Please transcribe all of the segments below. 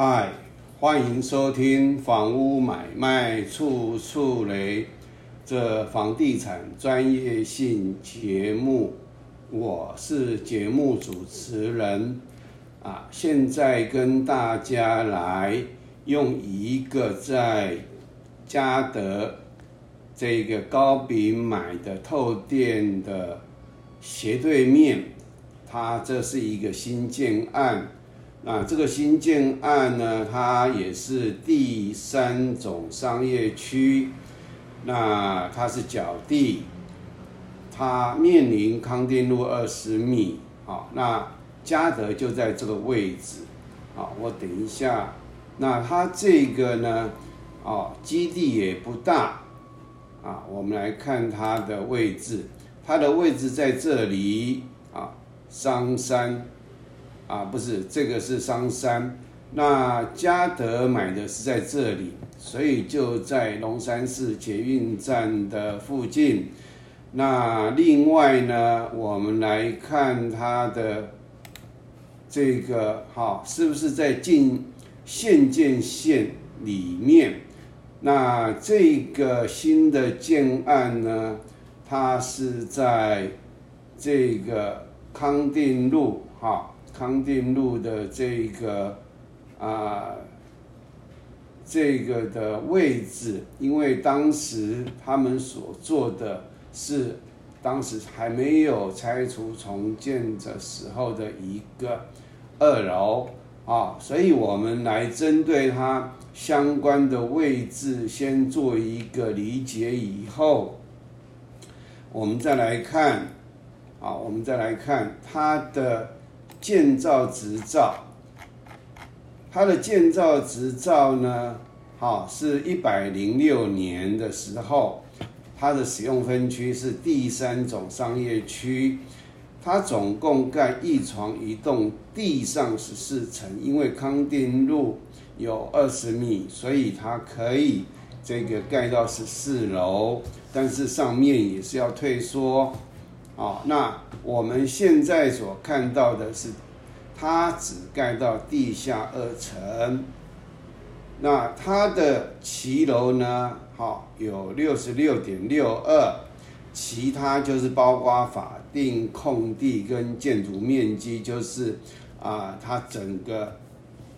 嗨，欢迎收听房屋买卖处处雷这房地产专业性节目，我是节目主持人啊，现在跟大家来用一个在嘉德这个高饼买的透店的斜对面，它这是一个新建案。啊这个新建案呢，它也是第三种商业区，那它是角地，它面临康定路二十米，好，那嘉德就在这个位置，好，我等一下，那它这个呢，哦，基地也不大，啊，我们来看它的位置，它的位置在这里，啊，商山。啊，不是，这个是商山，那嘉德买的是在这里，所以就在龙山市捷运站的附近。那另外呢，我们来看它的这个，哈，是不是在进县建线里面？那这个新的建案呢，它是在这个康定路，哈。康定路的这个啊，这个的位置，因为当时他们所做的是当时还没有拆除重建的时候的一个二楼啊，所以我们来针对它相关的位置先做一个理解，以后我们再来看啊，我们再来看它的。建造执照，它的建造执照呢，好是一百零六年的时候，它的使用分区是第三种商业区，它总共盖一床一栋，地上十四层，因为康定路有二十米，所以它可以这个盖到十四楼，但是上面也是要退缩。啊，那我们现在所看到的是，它只盖到地下二层。那它的骑楼呢？好，有六十六点六二，其他就是包括法定空地跟建筑面积，就是啊，它整个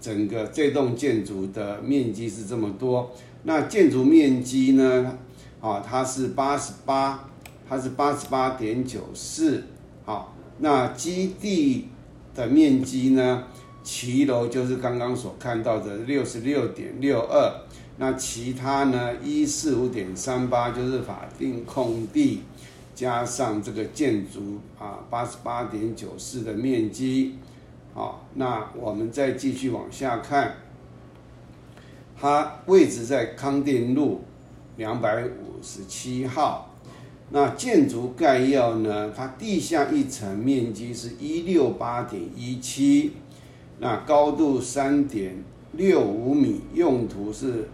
整个这栋建筑的面积是这么多。那建筑面积呢？啊，它是八十八。它是八十八点九四，好，那基地的面积呢？骑楼就是刚刚所看到的六十六点六二，那其他呢？一四五点三八就是法定空地加上这个建筑啊，八十八点九四的面积，好，那我们再继续往下看，它位置在康定路两百五十七号。那建筑概要呢？它地下一层面积是一六八点一七，那高度三点六五米，用途是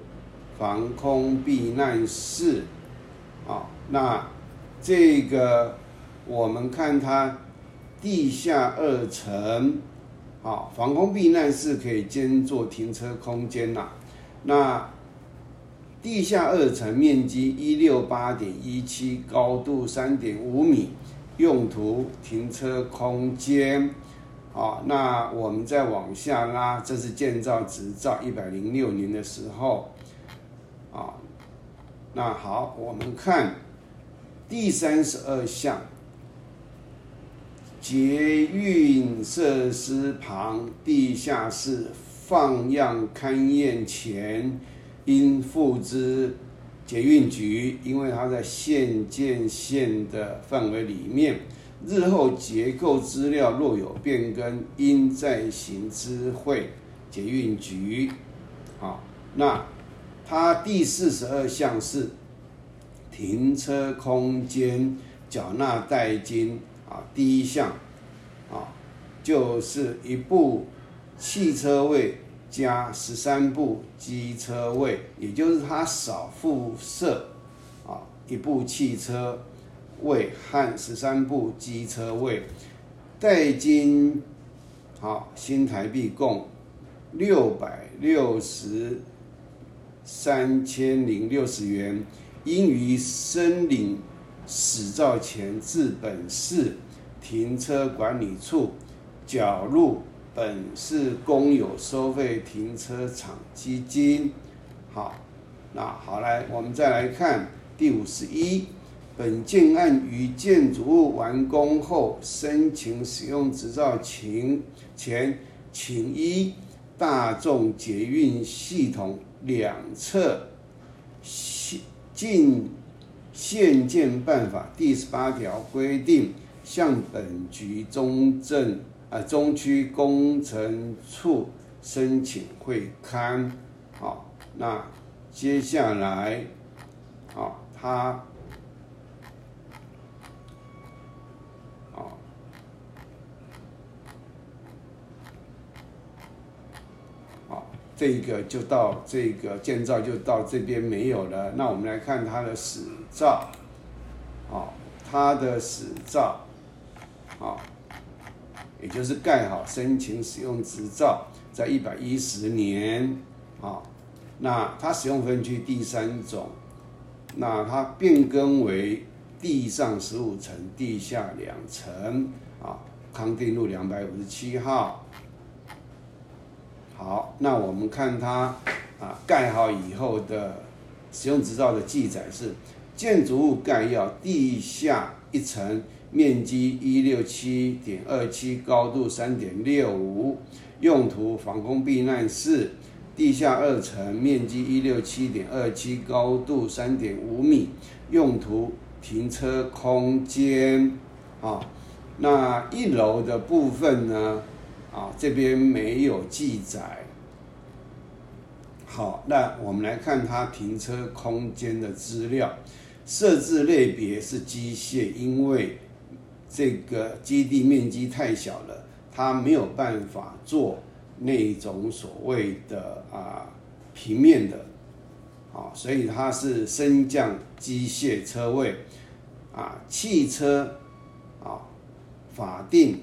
防空避难室。啊，那这个我们看它地下二层，啊，防空避难室可以兼做停车空间呐。那地下二层面积一六八点一七，高度三点五米，用途停车空间。好，那我们再往下拉，这是建造执照一百零六年的时候。啊，那好，我们看第三十二项，捷运设施旁地下室放样勘验前。应付之捷运局，因为它在县建线的范围里面，日后结构资料若有变更，应再行知会捷运局。好，那它第四十二项是停车空间缴纳代金啊，第一项啊，就是一部汽车位。加十三部机车位，也就是它少附设啊一部汽车位和十三部机车位，代金好新台币共六百六十三千零六十元，应于申领始照前至本市停车管理处缴入本市公有收费停车场基金。好，那好来，我们再来看第五十一。本件案于建筑物完工后申请使用执照前，前请依大众捷运系统两侧现进现建办法第十八条规定，向本局中正啊中区工程处申请会刊。好，那接下来，好，他。这个就到这个建造就到这边没有了。那我们来看它的史照，好，它的史照，好，也就是盖好申请使用执照，在一百一十年，啊，那它使用分区第三种，那它变更为地上十五层，地下两层，啊，康定路两百五十七号。好，那我们看它啊盖好以后的使用执照的记载是：建筑物概要，地下一层面积一六七点二七，高度三点六五，用途防空避难室；地下二层面积一六七点二七，高度三点五米，用途停车空间。啊，那一楼的部分呢？啊，这边没有记载。好，那我们来看它停车空间的资料，设置类别是机械，因为这个基地面积太小了，它没有办法做那种所谓的啊平面的，啊，所以它是升降机械车位，啊，汽车啊，法定。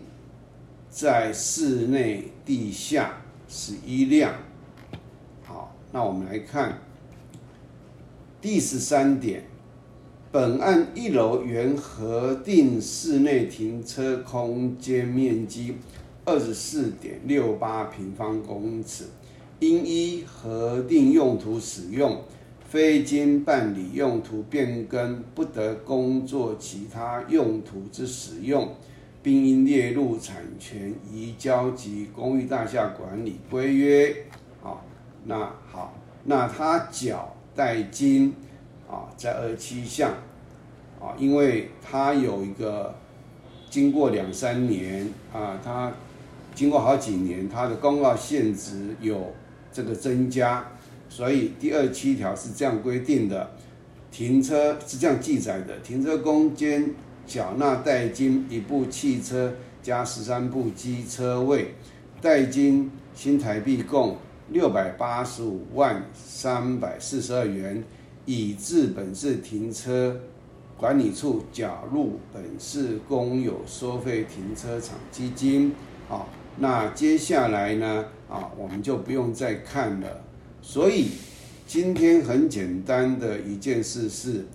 在室内地下十一辆。好，那我们来看第十三点，本案一楼原核定室内停车空间面积二十四点六八平方公尺，因依核定用途使用，非经办理用途变更，不得工作其他用途之使用。并应列入产权移交及公寓大厦管理规约。好，那好，那他缴代金啊，在二七项啊，因为他有一个经过两三年啊，他经过好几年，他的公告限值有这个增加，所以第二七条是这样规定的，停车是这样记载的，停车空间。缴纳代金一部汽车加十三部机车位，代金新台币共六百八十五万三百四十二元，已至本市停车管理处缴入本市公有收费停车场基金。啊，那接下来呢？啊，我们就不用再看了。所以今天很简单的一件事是。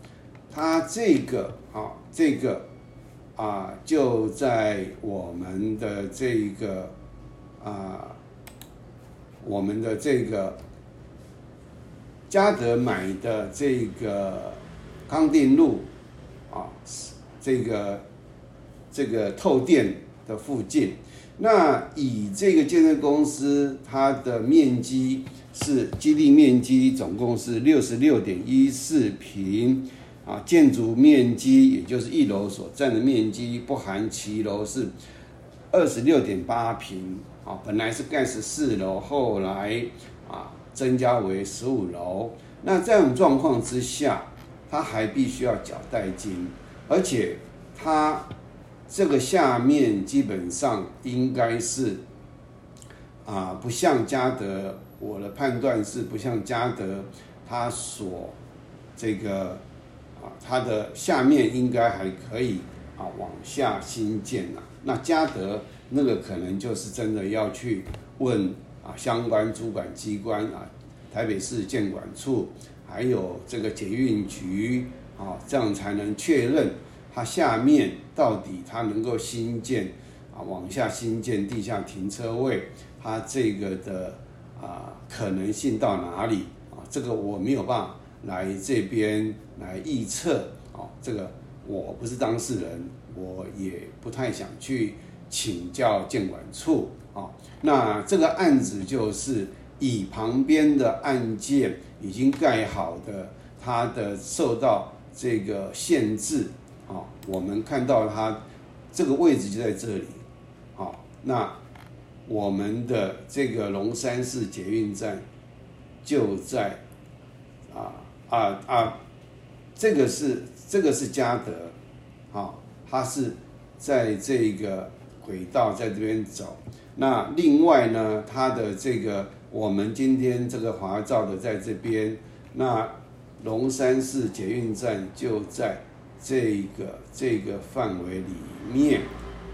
它这个啊，这个啊，就在我们的这个啊，我们的这个嘉德买的这个康定路啊，这个这个透电的附近。那以这个建设公司，它的面积是基地面积总共是六十六点一四平。啊，建筑面积也就是一楼所占的面积，不含骑楼是二十六点八平。啊，本来是盖十四楼，后来啊增加为十五楼。那这种状况之下，他还必须要缴代金，而且他这个下面基本上应该是啊，不像嘉德，我的判断是不像嘉德，他所这个。啊，他的下面应该还可以啊，往下新建呐。那嘉德那个可能就是真的要去问啊相关主管机关啊，台北市建管处，还有这个捷运局啊，这样才能确认它下面到底它能够新建啊往下新建地下停车位，它这个的啊可能性到哪里啊？这个我没有办法来这边来预测啊，这个我不是当事人，我也不太想去。请教监管处啊，那这个案子就是以旁边的案件已经盖好的，它的受到这个限制啊，我们看到它这个位置就在这里，好，那我们的这个龙山市捷运站就在啊啊啊，这个是这个是嘉德，好，它是在这个。轨道在这边走，那另外呢，它的这个我们今天这个华照的在这边，那龙山市捷运站就在这个这个范围里面，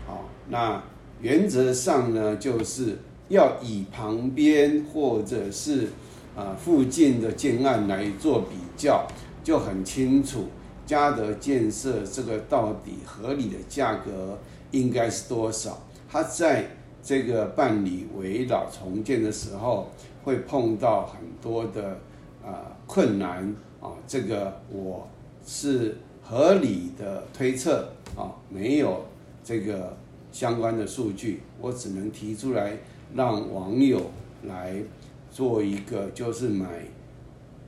好，那原则上呢，就是要以旁边或者是啊附近的建案来做比较，就很清楚嘉德建设这个到底合理的价格。应该是多少？它在这个办理围绕重建的时候，会碰到很多的啊困难啊。这个我是合理的推测啊，没有这个相关的数据，我只能提出来让网友来做一个，就是买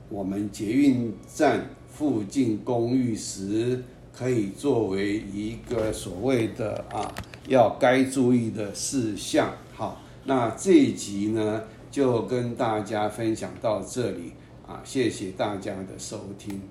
我们捷运站附近公寓时。可以作为一个所谓的啊，要该注意的事项。好，那这一集呢，就跟大家分享到这里啊，谢谢大家的收听。